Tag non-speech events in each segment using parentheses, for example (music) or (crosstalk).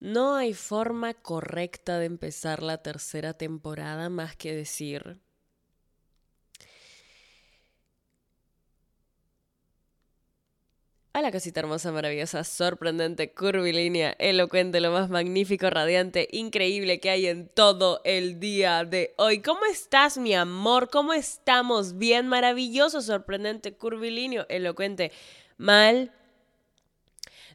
No hay forma correcta de empezar la tercera temporada más que decir la casita hermosa, maravillosa, sorprendente, curvilínea, elocuente, lo más magnífico, radiante, increíble que hay en todo el día de hoy. ¿Cómo estás, mi amor? ¿Cómo estamos? Bien, maravilloso, sorprendente, curvilíneo, elocuente, mal,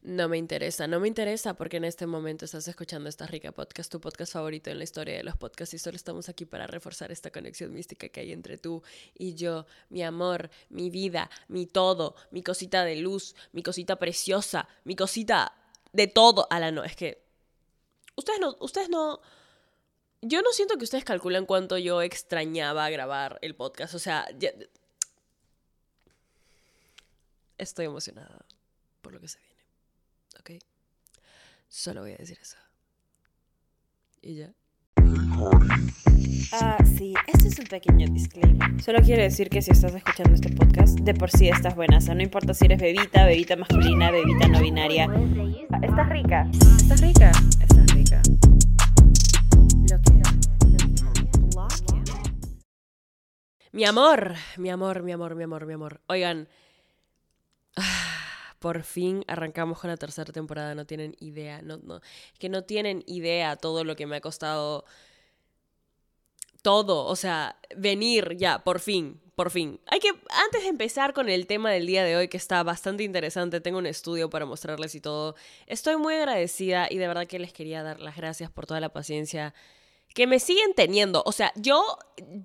no me interesa, no me interesa porque en este momento estás escuchando esta rica podcast, tu podcast favorito en la historia de los podcasts y solo estamos aquí para reforzar esta conexión mística que hay entre tú y yo, mi amor, mi vida, mi todo, mi cosita de luz, mi cosita preciosa, mi cosita de todo. A la no, es que ustedes no, ustedes no... Yo no siento que ustedes calculen cuánto yo extrañaba grabar el podcast, o sea, estoy emocionada por lo que se viene. ¿Ok? Solo voy a decir eso. Y ya. Ah, sí, este es un pequeño disclaimer. Solo quiero decir que si estás escuchando este podcast, de por sí estás buena. O sea, no importa si eres bebita, bebita masculina, bebita no binaria. Ah, estás rica. Estás rica. Estás rica. Lo que Mi amor, mi amor, mi amor, mi amor, mi amor. Oigan. Por fin arrancamos con la tercera temporada, no tienen idea, no, no, que no tienen idea todo lo que me ha costado todo, o sea, venir ya, por fin, por fin. Hay que, antes de empezar con el tema del día de hoy, que está bastante interesante, tengo un estudio para mostrarles y todo, estoy muy agradecida y de verdad que les quería dar las gracias por toda la paciencia que me siguen teniendo. O sea, yo,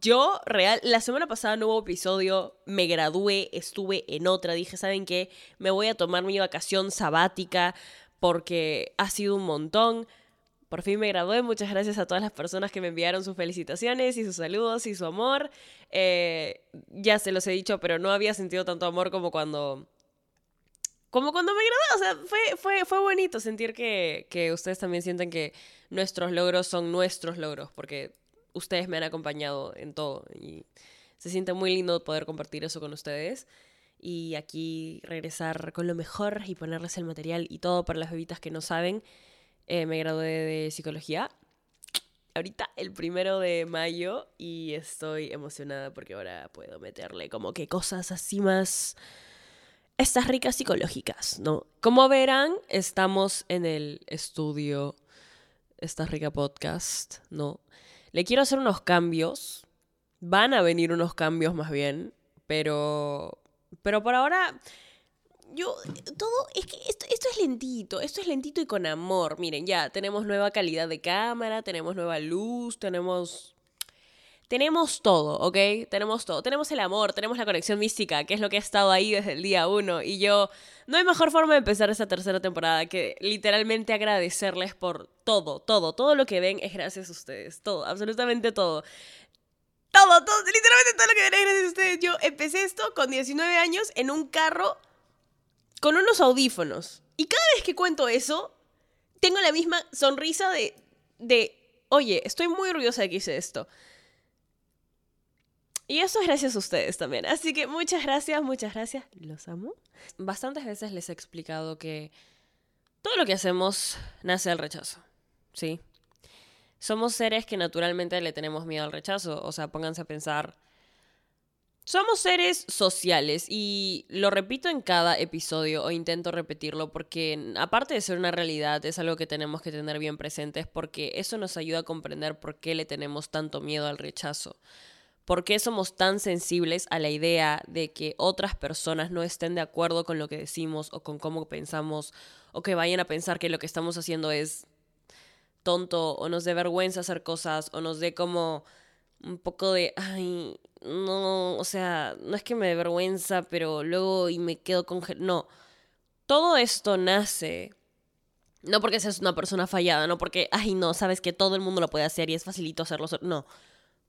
yo real, la semana pasada no hubo episodio, me gradué, estuve en otra, dije, ¿saben qué? Me voy a tomar mi vacación sabática porque ha sido un montón. Por fin me gradué, muchas gracias a todas las personas que me enviaron sus felicitaciones y sus saludos y su amor. Eh, ya se los he dicho, pero no había sentido tanto amor como cuando como cuando me gradué, o sea, fue, fue, fue bonito sentir que, que ustedes también sienten que nuestros logros son nuestros logros, porque ustedes me han acompañado en todo y se siente muy lindo poder compartir eso con ustedes y aquí regresar con lo mejor y ponerles el material y todo para las bebitas que no saben. Eh, me gradué de psicología ahorita el primero de mayo y estoy emocionada porque ahora puedo meterle como que cosas así más estas ricas psicológicas, ¿no? Como verán, estamos en el estudio, esta rica podcast, ¿no? Le quiero hacer unos cambios, van a venir unos cambios más bien, pero, pero por ahora, yo, todo, es que esto, esto es lentito, esto es lentito y con amor, miren, ya, tenemos nueva calidad de cámara, tenemos nueva luz, tenemos tenemos todo, ¿ok? Tenemos todo. Tenemos el amor, tenemos la conexión mística, que es lo que ha estado ahí desde el día uno. Y yo, no hay mejor forma de empezar esta tercera temporada que literalmente agradecerles por todo, todo. Todo lo que ven es gracias a ustedes. Todo, absolutamente todo. Todo, todo, literalmente todo lo que ven es gracias a ustedes. Yo empecé esto con 19 años en un carro con unos audífonos. Y cada vez que cuento eso, tengo la misma sonrisa de, de oye, estoy muy orgullosa de que hice esto. Y eso es gracias a ustedes también. Así que muchas gracias, muchas gracias. Los amo. Bastantes veces les he explicado que todo lo que hacemos nace del rechazo. ¿Sí? Somos seres que naturalmente le tenemos miedo al rechazo. O sea, pónganse a pensar. Somos seres sociales y lo repito en cada episodio o intento repetirlo porque aparte de ser una realidad es algo que tenemos que tener bien presentes porque eso nos ayuda a comprender por qué le tenemos tanto miedo al rechazo. ¿Por qué somos tan sensibles a la idea de que otras personas no estén de acuerdo con lo que decimos o con cómo pensamos o que vayan a pensar que lo que estamos haciendo es tonto o nos dé vergüenza hacer cosas o nos dé como un poco de, ay, no, o sea, no es que me dé vergüenza, pero luego y me quedo congelado. No, todo esto nace no porque seas una persona fallada, no porque, ay, no, sabes que todo el mundo lo puede hacer y es facilito hacerlo. No,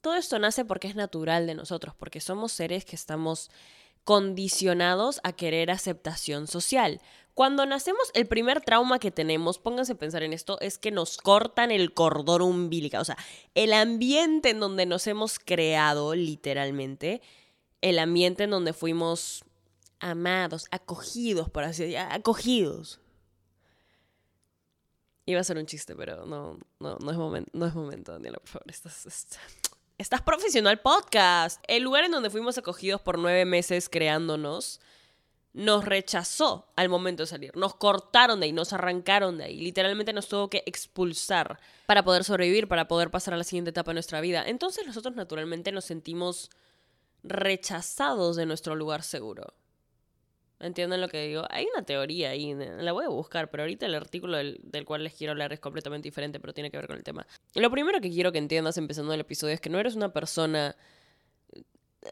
todo esto nace porque es natural de nosotros, porque somos seres que estamos condicionados a querer aceptación social. Cuando nacemos, el primer trauma que tenemos, pónganse a pensar en esto, es que nos cortan el cordón umbilical. O sea, el ambiente en donde nos hemos creado, literalmente, el ambiente en donde fuimos amados, acogidos, por así decirlo, acogidos. Iba a ser un chiste, pero no, no, no es momento, no es momento, Daniela, por favor. Estás, estás profesional podcast. El lugar en donde fuimos acogidos por nueve meses creándonos nos rechazó al momento de salir. Nos cortaron de ahí, nos arrancaron de ahí. Literalmente nos tuvo que expulsar para poder sobrevivir, para poder pasar a la siguiente etapa de nuestra vida. Entonces nosotros naturalmente nos sentimos rechazados de nuestro lugar seguro. ¿Entienden lo que digo? Hay una teoría ahí, la voy a buscar, pero ahorita el artículo del, del, cual les quiero hablar es completamente diferente, pero tiene que ver con el tema. Lo primero que quiero que entiendas empezando el episodio es que no eres una persona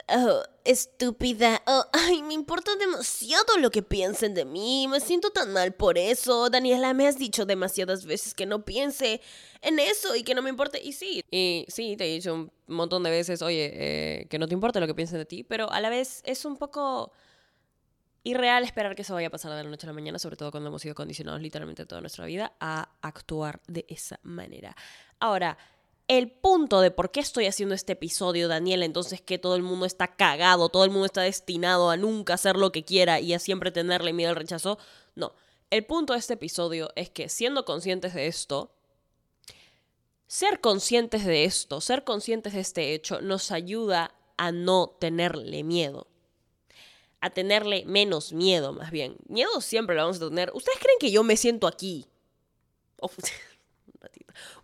Oh, estúpida. Oh, ay, me importa demasiado lo que piensen de mí. Me siento tan mal por eso. Daniela, me has dicho demasiadas veces que no piense en eso y que no me importe. Y sí, y sí, te he dicho un montón de veces, oye, eh, que no te importa lo que piensen de ti, pero a la vez es un poco irreal esperar que eso vaya a pasar de la noche a la mañana, sobre todo cuando hemos sido condicionados literalmente toda nuestra vida a actuar de esa manera. Ahora, el punto de por qué estoy haciendo este episodio, Daniel, entonces que todo el mundo está cagado, todo el mundo está destinado a nunca hacer lo que quiera y a siempre tenerle miedo al rechazo. No, el punto de este episodio es que siendo conscientes de esto, ser conscientes de esto, ser conscientes de este hecho, nos ayuda a no tenerle miedo. A tenerle menos miedo, más bien. Miedo siempre lo vamos a tener. ¿Ustedes creen que yo me siento aquí? (laughs)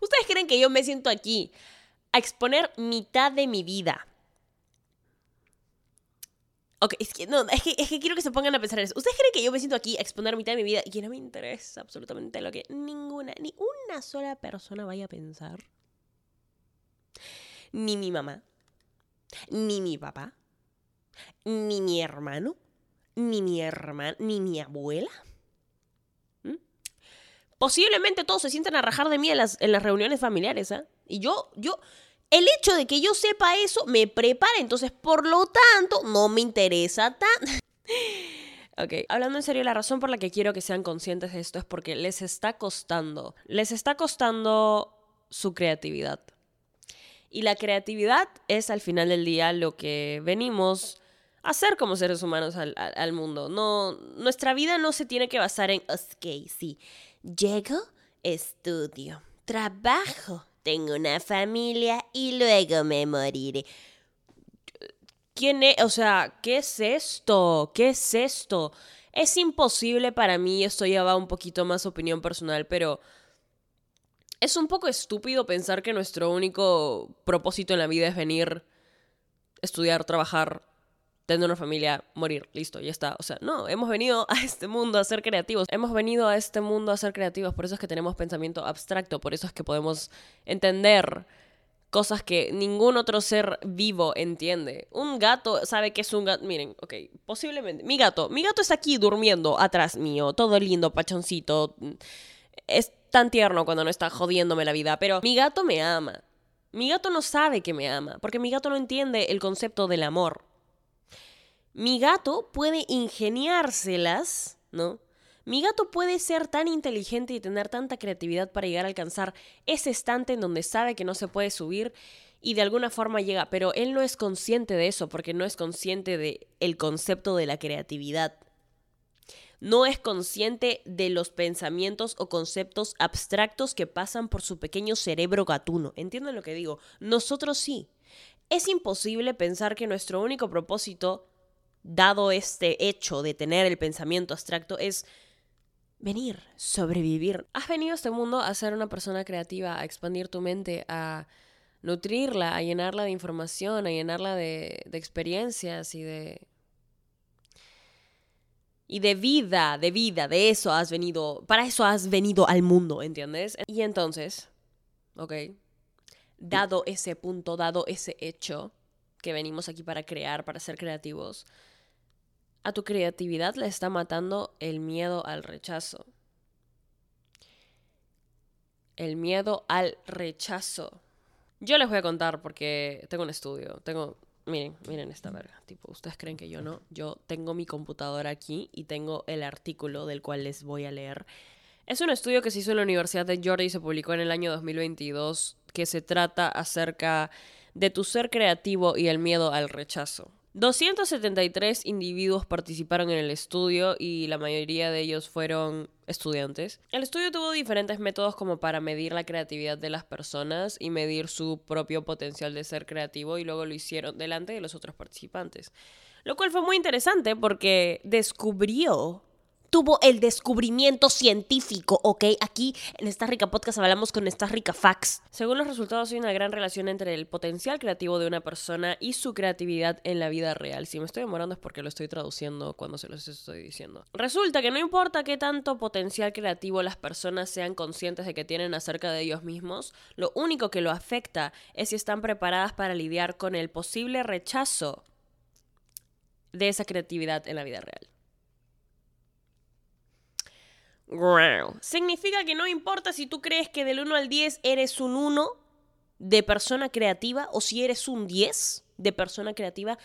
¿Ustedes creen que yo me siento aquí a exponer mitad de mi vida? Ok, es que, no, es que, es que quiero que se pongan a pensar en eso. ¿Ustedes creen que yo me siento aquí a exponer mitad de mi vida y que no me interesa absolutamente lo que ninguna, ni una sola persona vaya a pensar? Ni mi mamá, ni mi papá, ni mi hermano, ni mi hermana, ni mi abuela posiblemente todos se sientan a rajar de mí en las, en las reuniones familiares, ¿ah? Y yo, yo, el hecho de que yo sepa eso me prepara, entonces por lo tanto no me interesa tan... (laughs) ok, hablando en serio, la razón por la que quiero que sean conscientes de esto es porque les está costando, les está costando su creatividad. Y la creatividad es al final del día lo que venimos hacer como seres humanos al, mundo. No, nuestra vida no se tiene que basar en, ok, sí, Llego, estudio, trabajo, tengo una familia y luego me moriré. ¿Quién es? O sea, ¿qué es esto? ¿Qué es esto? Es imposible para mí, esto ya va un poquito más opinión personal, pero es un poco estúpido pensar que nuestro único propósito en la vida es venir, estudiar, trabajar, tener una familia, morir, listo, ya está. O sea, no, hemos venido a este mundo a ser creativos. Hemos venido a este mundo a ser creativos, por eso es que tenemos pensamiento abstracto, por eso es que podemos entender cosas que ningún otro ser vivo entiende. Un gato sabe que es un gato. Miren, ok, posiblemente. Mi gato, mi gato está aquí durmiendo atrás mío, todo lindo, pachoncito. Es tan tierno cuando no está jodiéndome la vida, pero mi gato me ama. Mi gato no sabe que me ama, porque mi gato no entiende el concepto del amor mi gato puede ingeniárselas, ¿no? Mi gato puede ser tan inteligente y tener tanta creatividad para llegar a alcanzar ese estante en donde sabe que no se puede subir y de alguna forma llega, pero él no es consciente de eso porque no es consciente de el concepto de la creatividad. No es consciente de los pensamientos o conceptos abstractos que pasan por su pequeño cerebro gatuno. ¿Entienden lo que digo? Nosotros sí. Es imposible pensar que nuestro único propósito dado este hecho de tener el pensamiento abstracto, es venir, sobrevivir. Has venido a este mundo a ser una persona creativa, a expandir tu mente, a nutrirla, a llenarla de información, a llenarla de, experiencias y de... Y de vida, de vida, de eso has venido, para eso has venido al mundo, ¿entiendes? Y entonces, ok, dado ese punto, dado ese hecho, que venimos aquí para crear, para ser creativos, a tu creatividad le está matando el miedo al rechazo. El miedo al rechazo. Yo les voy a contar porque tengo un estudio. Tengo. Miren, miren esta verga. Tipo, ustedes creen que yo no. Yo tengo mi computadora aquí y tengo el artículo del cual les voy a leer. Es un estudio que se hizo en la Universidad de Georgia y se publicó en el año 2022 que se trata acerca de tu ser creativo y el miedo al rechazo. 273 individuos participaron en el estudio y la mayoría de ellos fueron estudiantes. El estudio tuvo diferentes métodos como para medir la creatividad de las personas y medir su propio potencial de ser creativo y luego lo hicieron delante de los otros participantes. Lo cual fue muy interesante porque descubrió tuvo el descubrimiento científico, ¿ok? Aquí en esta rica podcast hablamos con esta rica facts. Según los resultados hay una gran relación entre el potencial creativo de una persona y su creatividad en la vida real. Si me estoy demorando es porque lo estoy traduciendo cuando se los estoy diciendo. Resulta que no importa qué tanto potencial creativo las personas sean conscientes de que tienen acerca de ellos mismos, lo único que lo afecta es si están preparadas para lidiar con el posible rechazo de esa creatividad en la vida real. Significa que no importa si tú crees que del 1 al 10 eres un 1 de persona creativa o si eres un 10 de persona creativa,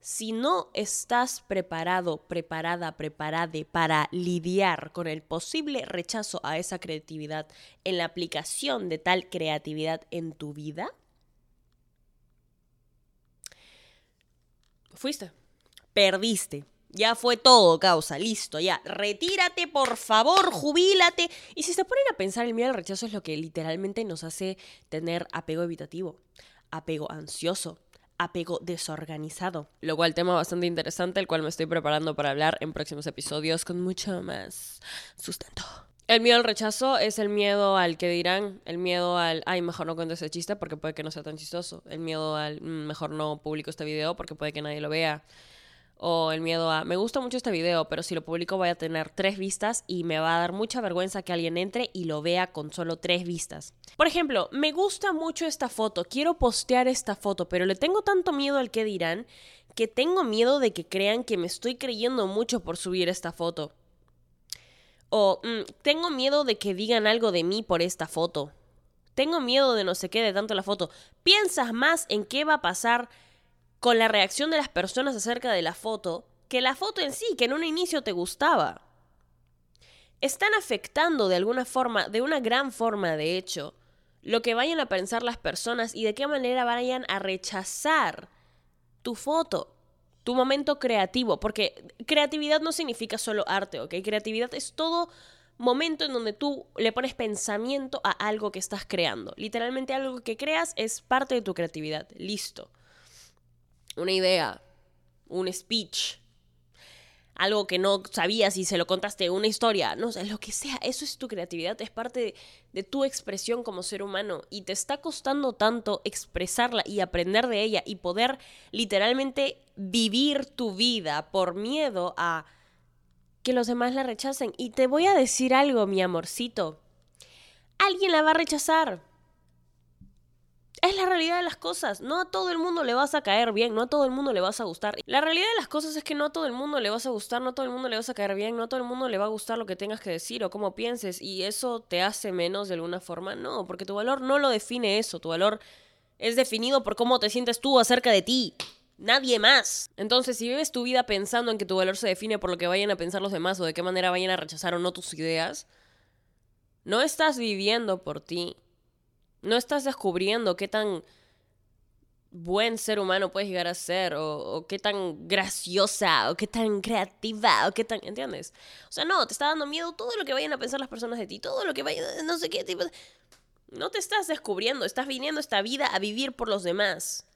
si no estás preparado, preparada, preparada para lidiar con el posible rechazo a esa creatividad en la aplicación de tal creatividad en tu vida, fuiste, perdiste. Ya fue todo, causa, listo, ya. Retírate, por favor, jubílate. Y si se ponen a pensar, el miedo al rechazo es lo que literalmente nos hace tener apego evitativo, apego ansioso, apego desorganizado. Lo cual tema bastante interesante, el cual me estoy preparando para hablar en próximos episodios con mucho más sustento. El miedo al rechazo es el miedo al que dirán, el miedo al, ay, mejor no cuento ese chiste porque puede que no sea tan chistoso, el miedo al, mm, mejor no publico este video porque puede que nadie lo vea, o el miedo a, me gusta mucho este video, pero si lo publico voy a tener tres vistas y me va a dar mucha vergüenza que alguien entre y lo vea con solo tres vistas. Por ejemplo, me gusta mucho esta foto, quiero postear esta foto, pero le tengo tanto miedo al que dirán que tengo miedo de que crean que me estoy creyendo mucho por subir esta foto. O mm, tengo miedo de que digan algo de mí por esta foto. Tengo miedo de no sé qué de tanto la foto. Piensas más en qué va a pasar con la reacción de las personas acerca de la foto que la foto en sí, que en un inicio te gustaba. Están afectando de alguna forma, de una gran forma de hecho, lo que vayan a pensar las personas y de qué manera vayan a rechazar tu foto, tu momento creativo, porque creatividad no significa solo arte, ¿ok? Creatividad es todo momento en donde tú le pones pensamiento a algo que estás creando. Literalmente algo que creas es parte de tu creatividad. Listo una idea, un speech, algo que no sabías y se lo contaste, una historia, no sé, lo que sea, eso es tu creatividad, es parte de, tu expresión como ser humano y te está costando tanto expresarla y aprender de ella y poder literalmente vivir tu vida por miedo a que los demás la rechacen. Y te voy a decir algo, mi amorcito, alguien la va a rechazar. Es la realidad de las cosas. No a todo el mundo le vas a caer bien, no a todo el mundo le vas a gustar. La realidad de las cosas es que no a todo el mundo le vas a gustar, no a todo el mundo le vas a caer bien, no a todo el mundo le va a gustar lo que tengas que decir o cómo pienses. Y eso te hace menos de alguna forma. No, porque tu valor no lo define eso. Tu valor es definido por cómo te sientes tú acerca de ti. Nadie más. Entonces, si vives tu vida pensando en que tu valor se define por lo que vayan a pensar los demás o de qué manera vayan a rechazar o no tus ideas, no estás viviendo por ti. No estás descubriendo qué tan buen ser humano puedes llegar a ser, o, qué tan graciosa, o qué tan creativa, o qué tan, ¿entiendes? O sea, no, te está dando miedo todo lo que vayan a pensar las personas de ti, todo lo que vayan, no sé qué tipo. No te estás descubriendo, estás viniendo esta vida a vivir por los demás.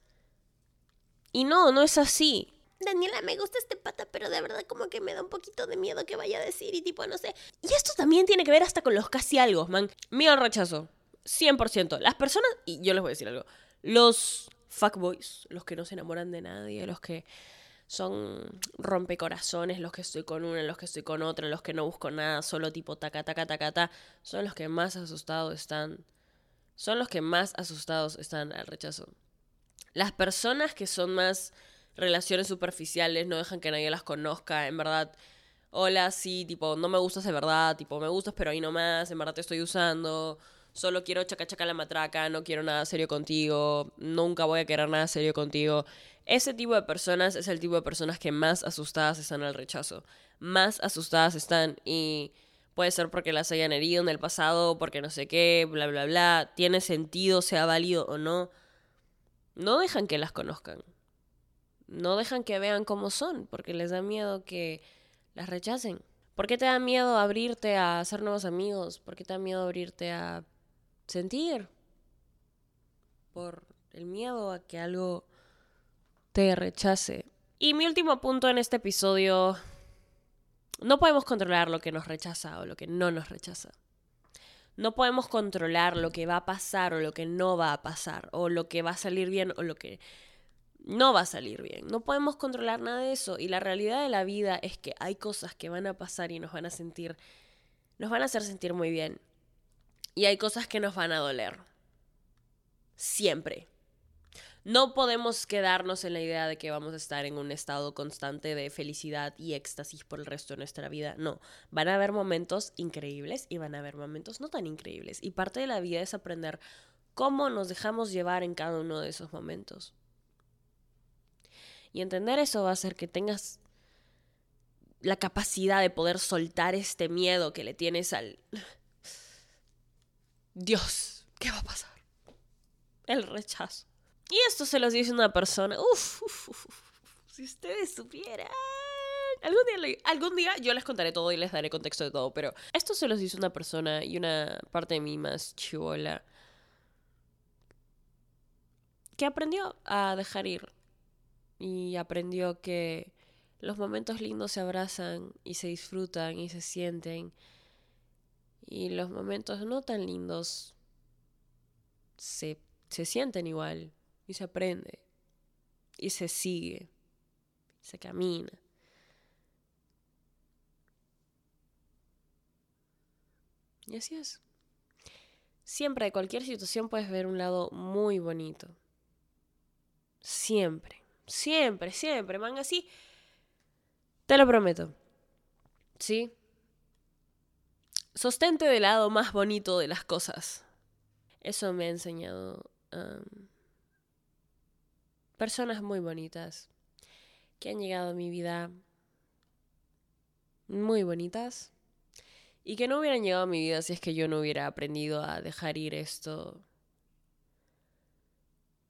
Y no, no es así. Daniela, me gusta este pata, pero de verdad como que me da un poquito de miedo que vaya a decir y tipo, no sé. Y esto también tiene que ver hasta con los casi algo, man. Miedo al rechazo. 100%. Las personas, y yo les voy a decir algo, los fuckboys, los que no se enamoran de nadie, los que son rompecorazones, los que estoy con una, los que estoy con otra, los que no busco nada, solo tipo taca, taca, taca, taca, son los que más asustados están. Son los que más asustados están al rechazo. Las personas que son más relaciones superficiales, no dejan que nadie las conozca, en verdad. Hola, sí, tipo, no me gustas de verdad, tipo, me gustas, pero ahí nomás, en verdad te estoy usando solo quiero chaca chaca la matraca, no quiero nada serio contigo, nunca voy a querer nada serio contigo. Ese tipo de personas es el tipo de personas que más asustadas están al rechazo. Más asustadas están y puede ser porque las hayan herido en el pasado, porque no sé qué, bla, bla, bla. Tiene sentido, sea válido o no. No dejan que las conozcan. no dejan que vean cómo son, porque les da miedo que las rechacen. ¿Por qué te da miedo abrirte a hacer nuevos amigos? ¿Por qué te da miedo abrirte a sentir? Por el miedo a que algo te rechace. Y mi último punto en este episodio, no podemos controlar lo que nos rechaza o lo que no nos rechaza. No podemos controlar lo que va a pasar o lo que no va a pasar, o lo que va a salir bien o lo que no va a salir bien. No podemos controlar nada de eso. Y la realidad de la vida es que hay cosas que van a pasar y nos van a sentir, nos van a hacer sentir muy bien. Y hay cosas que nos van a doler. Siempre. No podemos quedarnos en la idea de que vamos a estar en un estado constante de felicidad y éxtasis por el resto de nuestra vida. No, van a haber momentos increíbles y van a haber momentos no tan increíbles. Y parte de la vida es aprender cómo nos dejamos llevar en cada uno de esos momentos. Y entender eso va a hacer que tengas la capacidad de poder soltar este miedo que le tienes al... Dios, ¿qué va a pasar? El rechazo. Y esto se los dice una persona. Uf, si ustedes supieran. Algún día, algún día yo les contaré todo y les daré contexto de todo, pero esto se los dice una persona y una parte de mí más chivola que aprendió a dejar ir y aprendió que los momentos lindos se abrazan y se disfrutan y se sienten y los momentos no tan lindos se, se sienten igual y se aprende y se sigue, se camina. Y así es. Siempre de cualquier situación puedes ver un lado muy bonito. Siempre. Siempre, siempre, man, así. Te lo prometo. ¿Sí? Sostente del lado más bonito de las cosas. Eso me ha enseñado personas muy bonitas que han llegado a mi vida muy bonitas y que no hubieran llegado a mi vida si es que yo no hubiera aprendido a dejar ir esto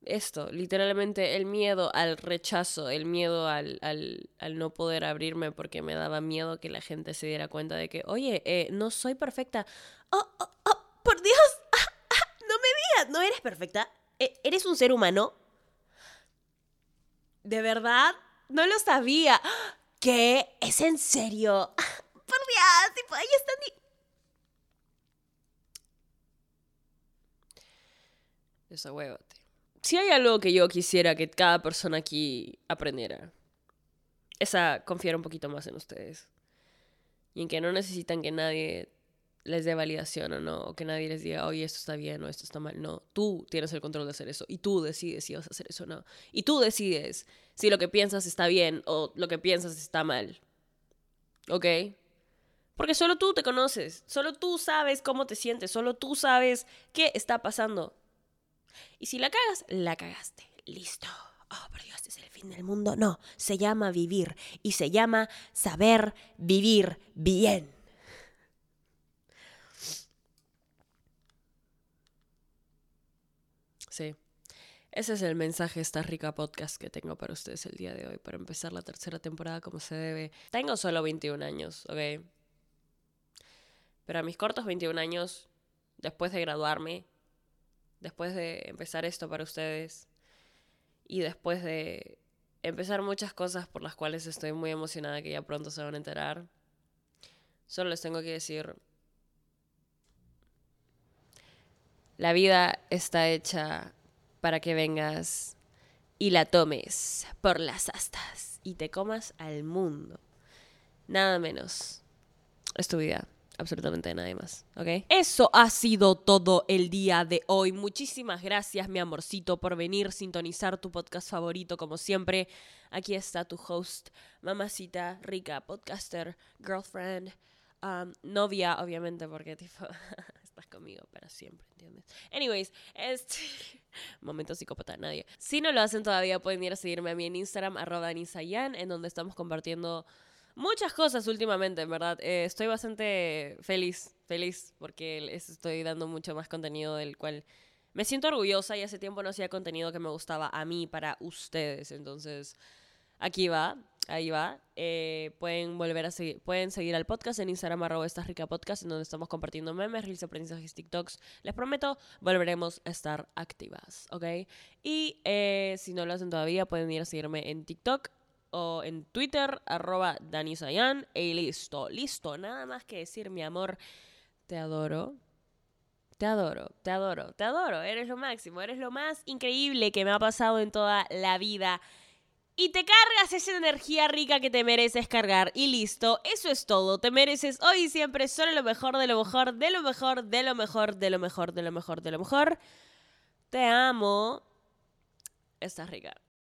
esto, literalmente el miedo al rechazo, el miedo al, al, al, no poder abrirme porque me daba miedo que la gente se diera cuenta de que, oye, eh, no soy perfecta. Oh, oh, oh, por Dios, (laughs) ah, ah, no me digas, no eres perfecta, e, eres un ser humano. ¿De verdad? No lo sabía. ¿Qué? ¿Es en serio? (laughs) Por Dios, ahí están... Desahuévate si hay algo que yo quisiera que cada persona aquí aprendiera, es a confiar un poquito más en ustedes. Y en que no necesitan que nadie les dé validación o no, o que nadie les diga, oye, esto está bien o esto está mal. No, tú tienes el control de hacer eso y tú decides si vas a hacer eso o no. Y tú decides si lo que piensas está bien o lo que piensas está mal. ¿Ok? Porque solo tú te conoces, solo tú sabes cómo te sientes, solo tú sabes qué está pasando. Y si la cagas, la cagaste. Listo. Oh, por Dios, es el fin del mundo. No, se llama vivir y se llama saber vivir bien. Sí. Ese es el mensaje de esta rica podcast que tengo para ustedes el día de hoy, para empezar la tercera temporada como se debe. Tengo solo 21 años, ¿ok? Pero a mis cortos 21 años, después de graduarme, después de empezar esto para ustedes y después de empezar muchas cosas por las cuales estoy muy emocionada que ya pronto se van a enterar, solo les tengo que decir, la vida está hecha para que vengas y la tomes por las astas y te comas al mundo. Nada menos. Es tu vida absolutamente nadie más, ¿ok? Eso ha sido todo el día de hoy. Muchísimas gracias, mi amorcito, por venir, sintonizar tu podcast favorito, como siempre. Aquí está tu host, mamacita, rica, podcaster, girlfriend, um, novia, obviamente, porque tipo, (laughs) estás conmigo para siempre, ¿entiendes? Anyways, este... (laughs) Momento psicópata, nadie. Si no lo hacen todavía, pueden ir a seguirme a mí en Instagram, arroba en donde estamos compartiendo muchas cosas últimamente, en verdad. Eh, estoy bastante feliz, feliz, porque estoy dando mucho más contenido del cual me siento orgullosa y hace tiempo no hacía contenido que me gustaba a mí para ustedes. Entonces, Aquí va, ahí va. Eh, pueden volver a seguir, pueden seguir al podcast en Instagram arroba rica podcast, en donde estamos compartiendo memes, reels, aprendizajes, TikToks. Les prometo, volveremos a estar activas, ¿ok? Y eh, si no lo hacen todavía, pueden ir a seguirme en TikTok o en Twitter, arroba Dani Sayan, y listo, listo, nada más que decir, mi amor, te adoro. Te adoro, te adoro, te adoro, eres lo máximo, eres lo más increíble que me ha pasado en toda la vida. Y te cargas esa energía rica que te mereces cargar. Y listo, eso es todo. Te mereces hoy y siempre solo lo mejor, de lo mejor, de lo mejor, de lo mejor, de lo mejor, de lo mejor, de lo mejor. Te amo. Estás rica.